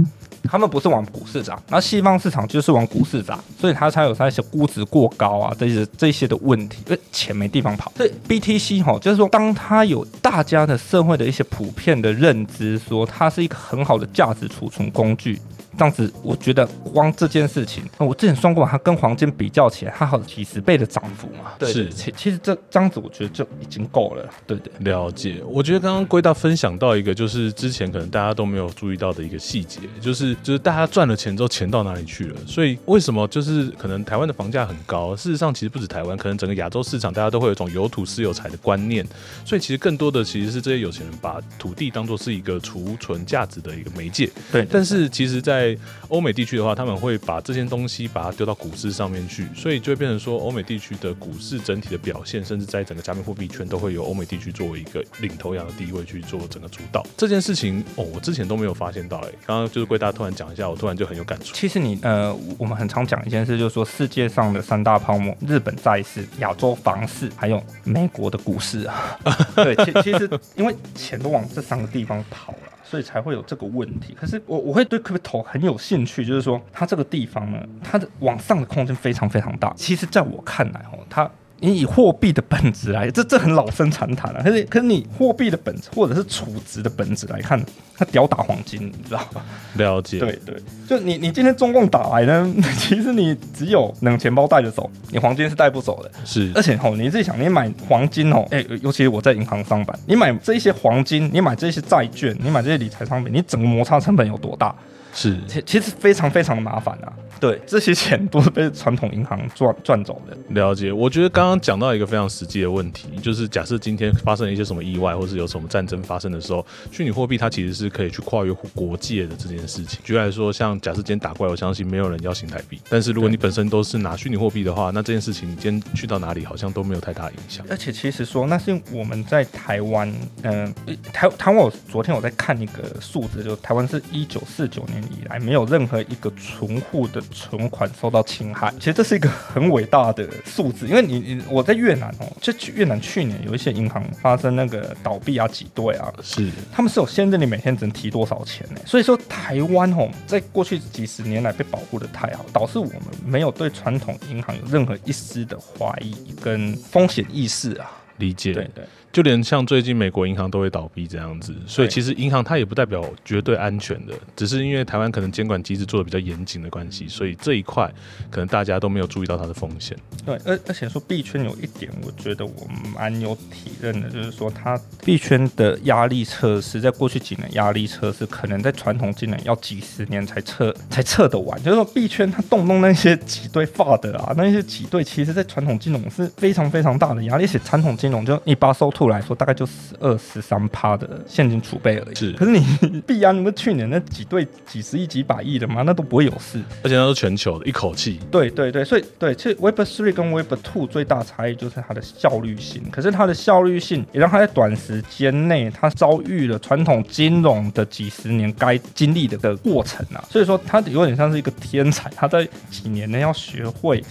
他们不是往股市砸，那西方市场就是往股市砸，所以它才有那些估值过高啊，这些这些的问题，因为钱没地方跑。所以 BTC 哈，就是说，当它有大家的社会的一些普遍的认知，说它是一个很好的价值储存工具。这样子，我觉得光这件事情，我之前算过，它跟黄金比较起来，它好几十倍的涨幅嘛。对，是，其其实这这样子，我觉得就已经够了。对对，了解。我觉得刚刚归大分享到一个，就是之前可能大家都没有注意到的一个细节，就是就是大家赚了钱之后，钱到哪里去了？所以为什么就是可能台湾的房价很高？事实上，其实不止台湾，可能整个亚洲市场，大家都会有一种有土是有财的观念。所以其实更多的其实是这些有钱人把土地当做是一个储存价值的一个媒介。对，但是其实，在欧美地区的话，他们会把这些东西把它丢到股市上面去，所以就会变成说，欧美地区的股市整体的表现，甚至在整个加密货币圈都会有欧美地区作为一个领头羊的地位去做整个主导。这件事情哦，我之前都没有发现到哎，刚刚就是贵大突然讲一下，我突然就很有感触。其实你呃，我们很常讲一件事，就是说世界上的三大泡沫：日本债市、亚洲房市，还有美国的股市啊。(laughs) 对，其其实因为钱都往这三个地方跑了。所以才会有这个问题。可是我我会对 crypto 很有兴趣，就是说它这个地方呢，它的往上的空间非常非常大。其实在我看来哦，它你以货币的本质来，这这很老生常谈了。可是可是你货币的本质或者是储值的本质来看，它屌打黄金，你知道吧？了解。对对，就你你今天中共打来呢，(laughs) 其实你只有冷钱包带着走，你黄金是带不走的。是，而且吼，你自己想，你买黄金哦，哎，尤其是我在银行上班，你买这些黄金，你买这些债券，你买这些理财商品，你整个摩擦成本有多大？是，其其实非常非常的麻烦啊。对，这些钱都是被传统银行赚赚走的。了解，我觉得刚刚讲到一个非常实际的问题，就是假设今天发生了一些什么意外，或是有什么战争发生的时候，虚拟货币它其实是可以去跨越国界的这件事情。举例来说，像假设今天打怪，我相信没有人要新台币，但是如果你本身都是拿虚拟货币的话，那这件事情你今天去到哪里，好像都没有太大影响。而且其实说，那是我们在台湾，嗯，台台湾，我昨天我在看一个数字，就台湾是一九四九年以来没有任何一个存户的存款受到侵害，其实这是一个很伟大的数字。因为你你我在越南哦，就越南去年有一些银行发生那个倒闭啊、挤兑啊，是他们是有限制你每天只能提多少钱呢？所以说台湾哦，在过去几十年来被保护的太好，导致我们没有对传统银行有任何一丝的怀疑跟风险意识啊。理解，对对。就连像最近美国银行都会倒闭这样子，所以其实银行它也不代表绝对安全的，只是因为台湾可能监管机制做的比较严谨的关系，所以这一块可能大家都没有注意到它的风险。对，而而且说币圈有一点，我觉得我蛮有体认的，就是说它币圈的压力测试，在过去几年压力测试，可能在传统金融要几十年才测才测得完。就是说币圈它动不动那些挤兑发的啊，那些挤兑，其实在传统金融是非常非常大的压力，而且传统金融就你把收。兔来说，大概就十二十三趴的现金储备而已。是，可是你 (laughs) 币安，不是去年那几对几十亿、几百亿的嘛，那都不会有事。而且那是全球的，一口气。对对对，所以对，其实 Web Three 跟 Web Two 最大差异就是它的效率性。可是它的效率性也让它在短时间内，它遭遇了传统金融的几十年该经历的的过程啊。所以说，它有点像是一个天才，他在几年内要学会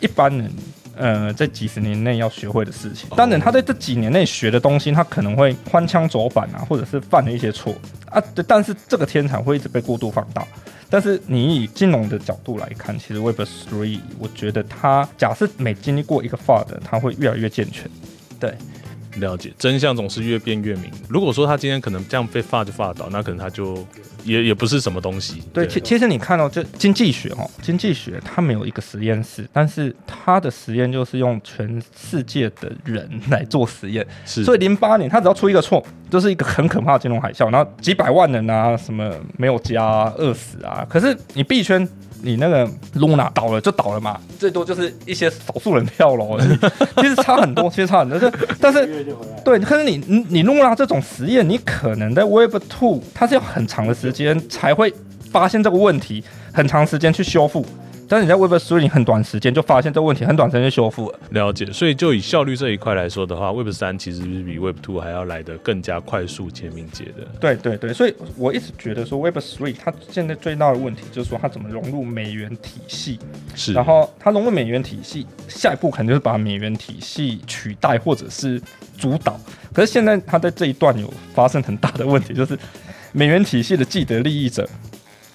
一般人。呃，在几十年内要学会的事情，当然他在这几年内学的东西，他可能会翻枪走板啊，或者是犯了一些错啊。对但是这个天才会一直被过度放大。但是你以金融的角度来看，其实 Web Three，我觉得它假设每经历过一个 FUD，它会越来越健全。对。了解真相总是越变越明。如果说他今天可能这样被发就发倒，那可能他就也也不是什么东西。对，其其实你看到这经济学哦，经济学它没有一个实验室，但是它的实验就是用全世界的人来做实验。是，所以零八年他只要出一个错，就是一个很可怕的金融海啸，然后几百万人啊，什么没有家饿死啊。可是你币圈。你那个 Luna 倒了就倒了嘛，最多就是一些少数人跳楼，(laughs) 其实差很多，其实差很多。但是，对，可是你你你 Luna 这种实验，你可能在 Web Two，它是要很长的时间才会发现这个问题，很长时间去修复。但是你在 Web Three 很短时间就发现这个问题，很短时间就修复了。了解，所以就以效率这一块来说的话，Web 三其实是比 Web Two 还要来的更加快速且敏捷的。对对对，所以我一直觉得说 Web Three 它现在最大的问题就是说它怎么融入美元体系。是。然后它融入美元体系，下一步肯定就是把美元体系取代或者是主导。可是现在它在这一段有发生很大的问题，就是美元体系的既得利益者。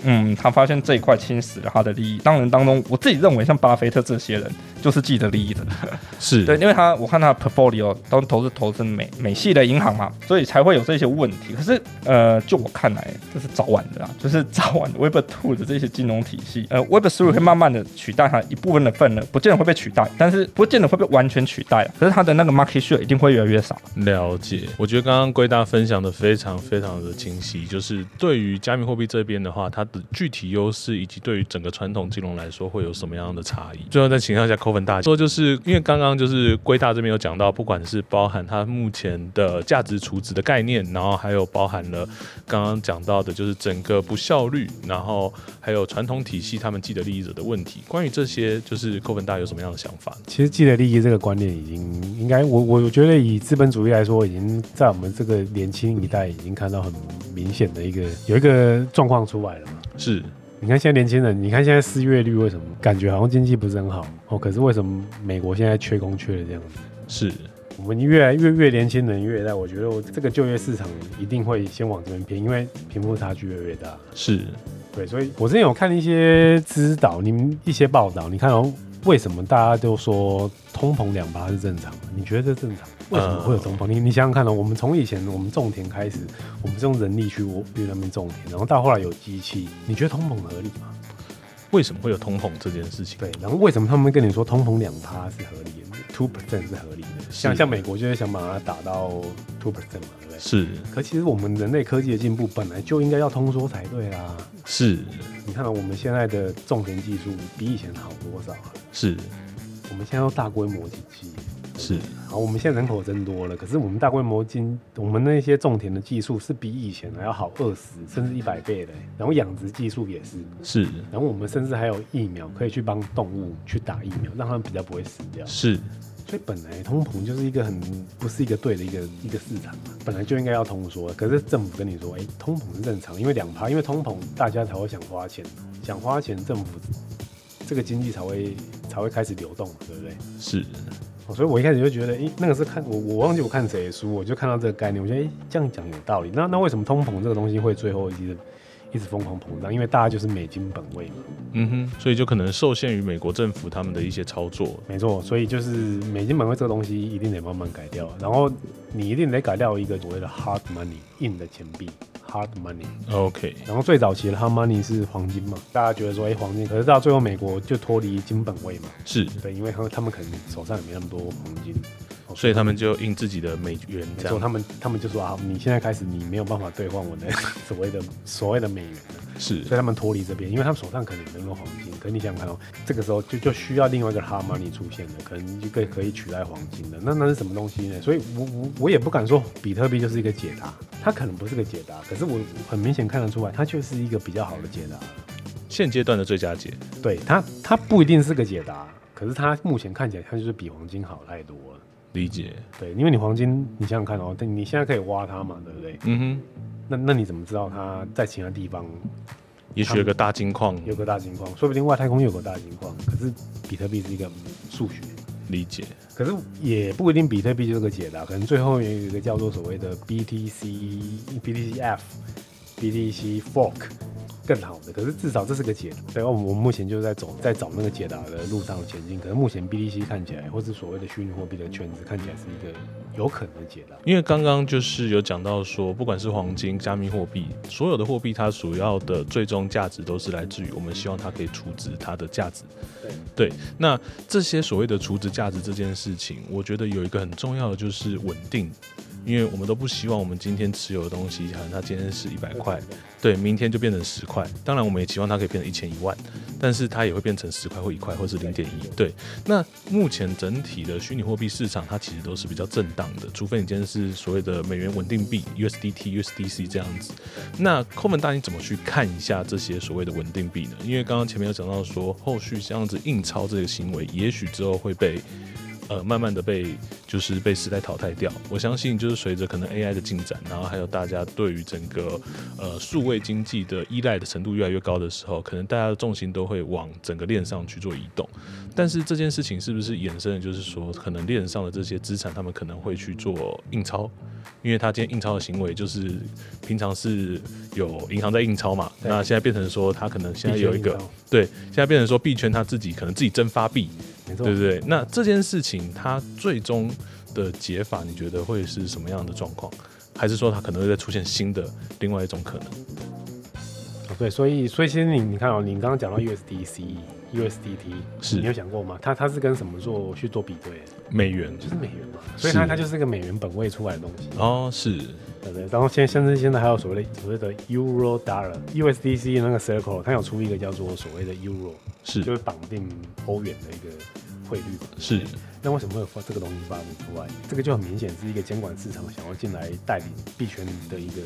嗯，他发现这一块侵蚀了他的利益。当然当中，我自己认为像巴菲特这些人就是既得利益的，(laughs) 是对，因为他我看他 portfolio 都投资投资美美系的银行嘛，所以才会有这些问题。可是呃，就我看来，这是早晚的啊，就是早晚 Web Two 的这些金融体系，呃，Web Three 会慢慢的取代它一部分的份额，不见得会被取代，但是不见得会被完全取代。可是它的那个 market share 一定会越来越少。了解，我觉得刚刚龟大分享的非常非常的清晰，就是对于加密货币这边的话，它具体优势以及对于整个传统金融来说会有什么样的差异？最后再请教一下扣分大说，就是因为刚刚就是归大这边有讲到，不管是包含它目前的价值储值的概念，然后还有包含了刚刚讲到的，就是整个不效率，然后还有传统体系他们既得利益者的问题。关于这些，就是扣分大有什么样的想法？其实既得利益这个观念已经应该，我我觉得以资本主义来说，已经在我们这个年轻一代已经看到很明显的一个有一个状况出来了。是，你看现在年轻人，你看现在失业率为什么感觉好像经济不是很好哦？可是为什么美国现在缺工缺的这样子？是我们越来越越年轻人越大，我觉得我这个就业市场一定会先往这边偏，因为贫富差距越来越大。是，对，所以我之前有看一些指导，你们一些报道，你看哦，为什么大家都说通膨两巴是正常的？你觉得这正常？为什么会有通膨？你你想想看呢？我们从以前我们种田开始，我们是用人力去去那边种田，然后到后来有机器，你觉得通膨合理吗？为什么会有通膨这件事情？对，然后为什么他们跟你说通膨两趴是合理的？Two percent 是合理的。像像美国就是想把它打到 two percent 嘛，对不对？是。可其实我们人类科技的进步本来就应该要通缩才对啦。是。你看我们现在的种田技术比以前好多少？是。我们现在要大规模经济。是，好，我们现在人口增多了，可是我们大规模经，我们那些种田的技术是比以前还要好二十甚至一百倍的，然后养殖技术也是，是，然后我们甚至还有疫苗可以去帮动物去打疫苗，让他们比较不会死掉。是，所以本来通膨就是一个很不是一个对的一个一个市场嘛，本来就应该要通缩，可是政府跟你说，哎，通膨是正常，因为两趴，因为通膨大家才会想花钱，想花钱，政府这个经济才会才会开始流动嘛，对不对？是。所以，我一开始就觉得，哎，那个是看我，我忘记我看谁的书，我就看到这个概念，我觉得，哎，这样讲有道理。那那为什么通膨这个东西会最后一直一直疯狂膨胀？因为大家就是美金本位嘛。嗯哼，所以就可能受限于美国政府他们的一些操作。没错，所以就是美金本位这个东西一定得慢慢改掉，然后你一定得改掉一个所谓的 hard money 硬的钱币。Hard money，OK。然后最早期的 hard money 是黄金嘛？大家觉得说，哎，黄金，可是到最后美国就脱离金本位嘛？是对，因为他他们可能手上也没那么多黄金，所以他们就印自己的美元。没错，他们他们就说啊，你现在开始你没有办法兑换我的 (laughs) 所谓的所谓的美元了。是，所以他们脱离这边，因为他们手上可能没有黄金。可你想想看哦，这个时候就就需要另外一个 hard money 出现了，可能就可以可以取代黄金的。那那是什么东西呢？所以我我我也不敢说比特币就是一个解答，它可能不是个解答，可是我很明显看得出来，它却是一个比较好的解答。现阶段的最佳解，对它它不一定是个解答，可是它目前看起来它就是比黄金好太多了。理解，对，因为你黄金，你想想看哦，你现在可以挖它嘛，对不对？嗯哼。那那你怎么知道它在其他地方？也许有个大金矿，有个大金矿，说不定外太空有个大金矿。可是比特币是一个数学理解，可是也不一定比特币就是个解答，可能最后有一个叫做所谓的 BTC、BTCF、BTC Fork。更好的，可是至少这是个解。对，我们我们目前就是在走，在找那个解答的路上前进。可是目前 BTC 看起来，或是所谓的虚拟货币的圈子看起来是一个有可能的解答。因为刚刚就是有讲到说，不管是黄金、加密货币，所有的货币它主要的最终价值都是来自于我们希望它可以储值它的价值。对对，那这些所谓的储值价值这件事情，我觉得有一个很重要的就是稳定。因为我们都不希望我们今天持有的东西，可能它今天是一百块，对，明天就变成十块。当然，我们也期望它可以变成一千一万，但是它也会变成十块或一块，或是零点一。对，那目前整体的虚拟货币市场，它其实都是比较震荡的，除非你今天是所谓的美元稳定币 USDT、USDC 这样子。那抠门大，你怎么去看一下这些所谓的稳定币呢？因为刚刚前面有讲到说，后续这样子印钞这个行为，也许之后会被。呃，慢慢的被就是被时代淘汰掉。我相信就是随着可能 AI 的进展，然后还有大家对于整个呃数位经济的依赖的程度越来越高的时候，可能大家的重心都会往整个链上去做移动。但是这件事情是不是衍生的，就是说可能链上的这些资产，他们可能会去做印钞，因为他今天印钞的行为就是平常是有银行在印钞嘛，那现在变成说他可能现在有一个对，现在变成说币圈他自己可能自己增发币。对不对？那这件事情它最终的解法，你觉得会是什么样的状况？还是说它可能会再出现新的另外一种可能？哦，对，所以所以其实你你看哦，你刚刚讲到 USDC、USDT，是你有想过吗？它它是跟什么做去做比对？美元就是美元嘛，所以它它就是一个美元本位出来的东西哦，是，对对。然后现甚至现在还有所谓的所谓的 Euro Dollar、USDC 那个 Circle，它有出一个叫做所谓的 Euro，是就是绑定欧元的一个。汇率嘛是，那为什么会有发这个东西发明出来？这个就很明显是一个监管市场想要进来带领币圈的一个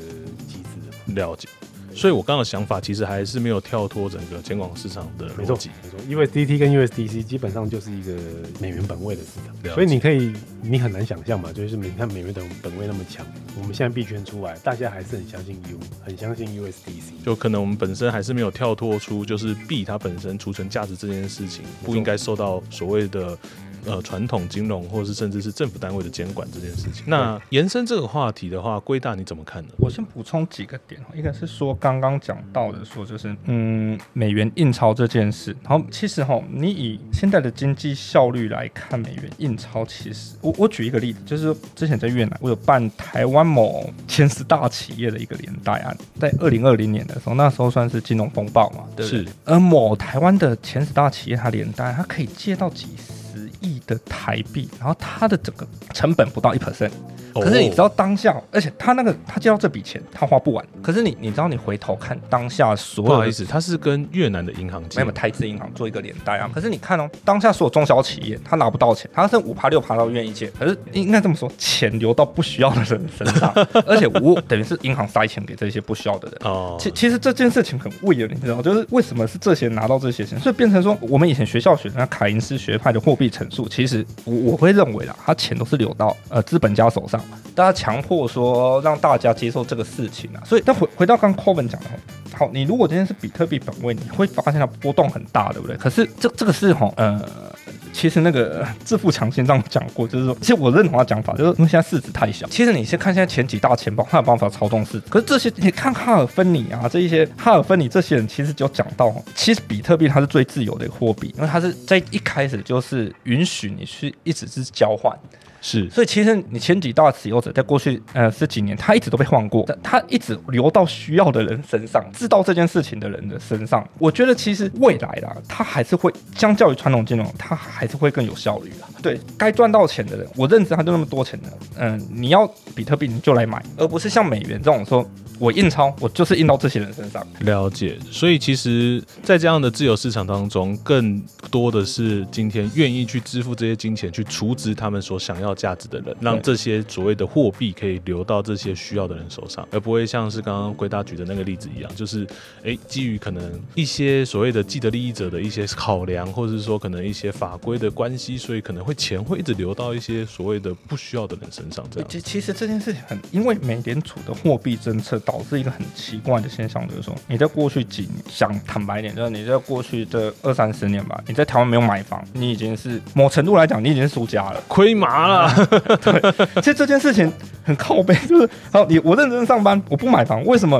机制了解。所以，我刚刚的想法其实还是没有跳脱整个监管市场的逻辑。没错因为 DT 跟 USDC 基本上就是一个美元本位的市场，所以你可以，你很难想象嘛，就是你看美元的本位那么强，我们现在币圈出来，大家还是很相信 U，很相信 USDC，就可能我们本身还是没有跳脱出，就是币它本身储存价值这件事情不应该受到所谓的。呃传统金融，或者是甚至是政府单位的监管这件事情。那延伸这个话题的话，归大你怎么看呢？我先补充几个点，一个是说刚刚讲到的，说就是嗯美元印钞这件事。然后其实哈，你以现在的经济效率来看，美元印钞其实我我举一个例子，就是之前在越南，我有办台湾某前十大企业的一个连带案，在二零二零年的时候，那时候算是金融风暴嘛，对不对？而某台湾的前十大企业，它连带，它可以借到几十亿的台币，然后它的整个成本不到一 percent。可是你知道当下，而且他那个他借到这笔钱，他花不完。可是你你知道你回头看当下所有，不好意思，他是跟越南的银行借，没有台资银行做一个连带啊。可是你看哦，当下所有中小企业他拿不到钱，他剩五趴六趴都愿意借。可是应该这么说，钱流到不需要的人身上，(laughs) 而且我等于是银行塞钱给这些不需要的人。哦，其其实这件事情很为了你知道，就是为什么是这些拿到这些钱，所以变成说我们以前学校学的那凯因斯学派的货币乘数，其实我我会认为啦，他钱都是流到呃资本家手上。大家强迫说让大家接受这个事情啊，所以但回回到刚 Coven 讲的，好，你如果今天是比特币本位，你会发现它波动很大，对不对？可是这这个是哈，呃，其实那个 (laughs) 致富强心脏讲过，就是说，其实我认同他讲法，就是因为现在市值太小。其实你先看现在前几大钱包，他有办法操纵市值。可是这些你看哈尔芬尼啊，这一些哈尔芬尼这些人，其实就讲到，其实比特币它是最自由的货币，因为它是在一开始就是允许你去一直是交换。是，所以其实你前几大持有者在过去呃十几年，他一直都被换过，他一直流到需要的人身上，知道这件事情的人的身上。我觉得其实未来啦，他还是会相较于传统金融，他还是会更有效率的。对该赚到钱的人，我认知他就那么多钱的，嗯，你要比特币你就来买，而不是像美元这种说。我印钞，我就是印到这些人身上。了解，所以其实，在这样的自由市场当中，更多的是今天愿意去支付这些金钱，去储值他们所想要价值的人，让这些所谓的货币可以流到这些需要的人手上，而不会像是刚刚归大举的那个例子一样，就是哎，基于可能一些所谓的既得利益者的一些考量，或者是说可能一些法规的关系，所以可能会钱会一直流到一些所谓的不需要的人身上。这样，其其实这件事情很，因为美联储的货币政策导致一个很奇怪的现象，就是说你在过去几年，想坦白一点，就是你在过去的二三十年吧，你在台湾没有买房，你已经是某程度来讲，你已经是输家了，(laughs) 亏麻了。对，其实这件事情很靠背，就是好，你我认真上班，我不买房，为什么？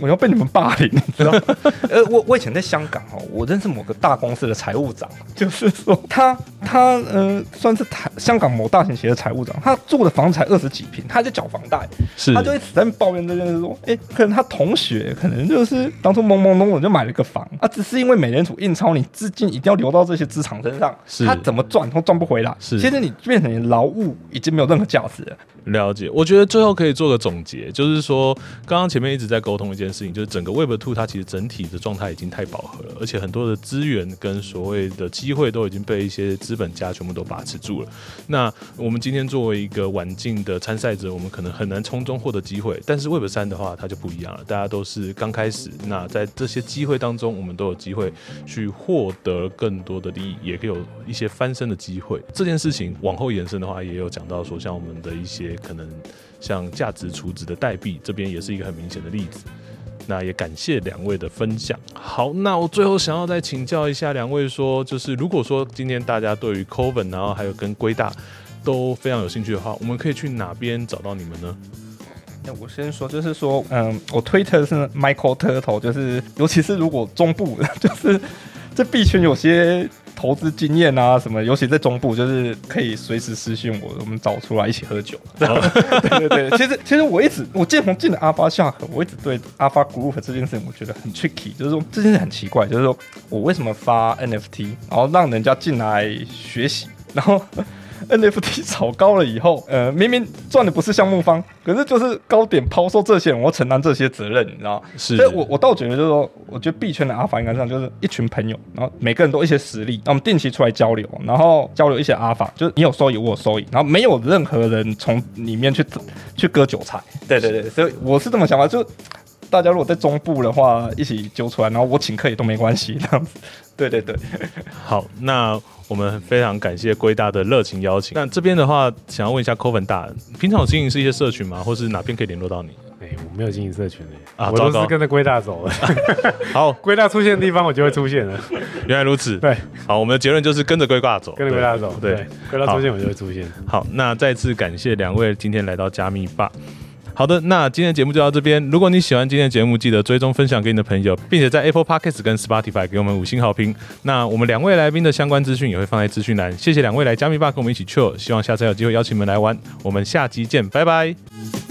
我要被你们霸凌，你知道？(laughs) 呃，我我以前在香港哦，我认识某个大公司的财务长，就是说他他呃算是台香港某大型企业的财务长，他住的房子才二十几平，他在缴房贷，是，他就一直在抱怨这件事，说，哎，可能他同学可能就是当初懵懵懂懂就买了个房，啊，只是因为美联储印钞，你资金一定要流到这些资产身上，是。他怎么赚都赚不回来，是，其实你变成劳务已经没有任何价值了。了解，我觉得最后可以做个总结，就是说，刚刚前面一直在沟通一件事情，就是整个 Web Two 它其实整体的状态已经太饱和了，而且很多的资源跟所谓的机会都已经被一些资本家全部都把持住了。那我们今天作为一个晚进的参赛者，我们可能很难从中获得机会，但是 Web 三的话，它就不一样了，大家都是刚开始，那在这些机会当中，我们都有机会去获得更多的利益，也可以有一些翻身的机会。这件事情往后延伸的话，也有讲到说，像我们的一些。可能像价值储值的代币，这边也是一个很明显的例子。那也感谢两位的分享。好，那我最后想要再请教一下两位，说就是如果说今天大家对于 Coven，然后还有跟龟大都非常有兴趣的话，我们可以去哪边找到你们呢？那我先说，就是说，嗯，我推特是 Michael Turtle，就是尤其是如果中部，(laughs) 就是这币圈有些。投资经验啊，什么，尤其在中部，就是可以随时私信我，我们找出来一起喝酒。(laughs) 对对对，其实其实我一直，我自从进了阿巴下河，我一直对阿巴 group 这件事情我觉得很 tricky，就是说这件事很奇怪，就是说我为什么发 NFT，然后让人家进来学习，然后。(laughs) NFT 炒高了以后，呃，明明赚的不是项目方，可是就是高点抛售这些人，我要承担这些责任，你知道是，所以我我倒觉得就是说，我觉得币圈的阿法应该这样，就是一群朋友，然后每个人都一些实力，那我们定期出来交流，然后交流一些阿法，就是你有收益，我有收益，然后没有任何人从里面去去割韭菜。对对对，所以我是这么想法，就大家如果在中部的话，一起揪出来，然后我请客也都没关系，这样子。对 (laughs) 对对，(laughs) 好，那我们非常感谢龟大的热情邀请。那这边的话，想要问一下 Coven 大，平常有经营是一些社群吗，或是哪边可以联络到你？哎，我没有经营社群哎，啊，我都是跟着龟大走的。(laughs) 好，龟大出现的地方，我就会出现了。原来如此。对，好，我们的结论就是跟着龟大走，跟着龟大走。对，龟大出现，我就会出现。好，那再次感谢两位今天来到加密吧。好的，那今天的节目就到这边。如果你喜欢今天的节目，记得追踪分享给你的朋友，并且在 Apple Podcast 跟 Spotify 给我们五星好评。那我们两位来宾的相关资讯也会放在资讯栏。谢谢两位来加密吧跟我们一起 chill，希望下次有机会邀请你们来玩。我们下期见，拜拜。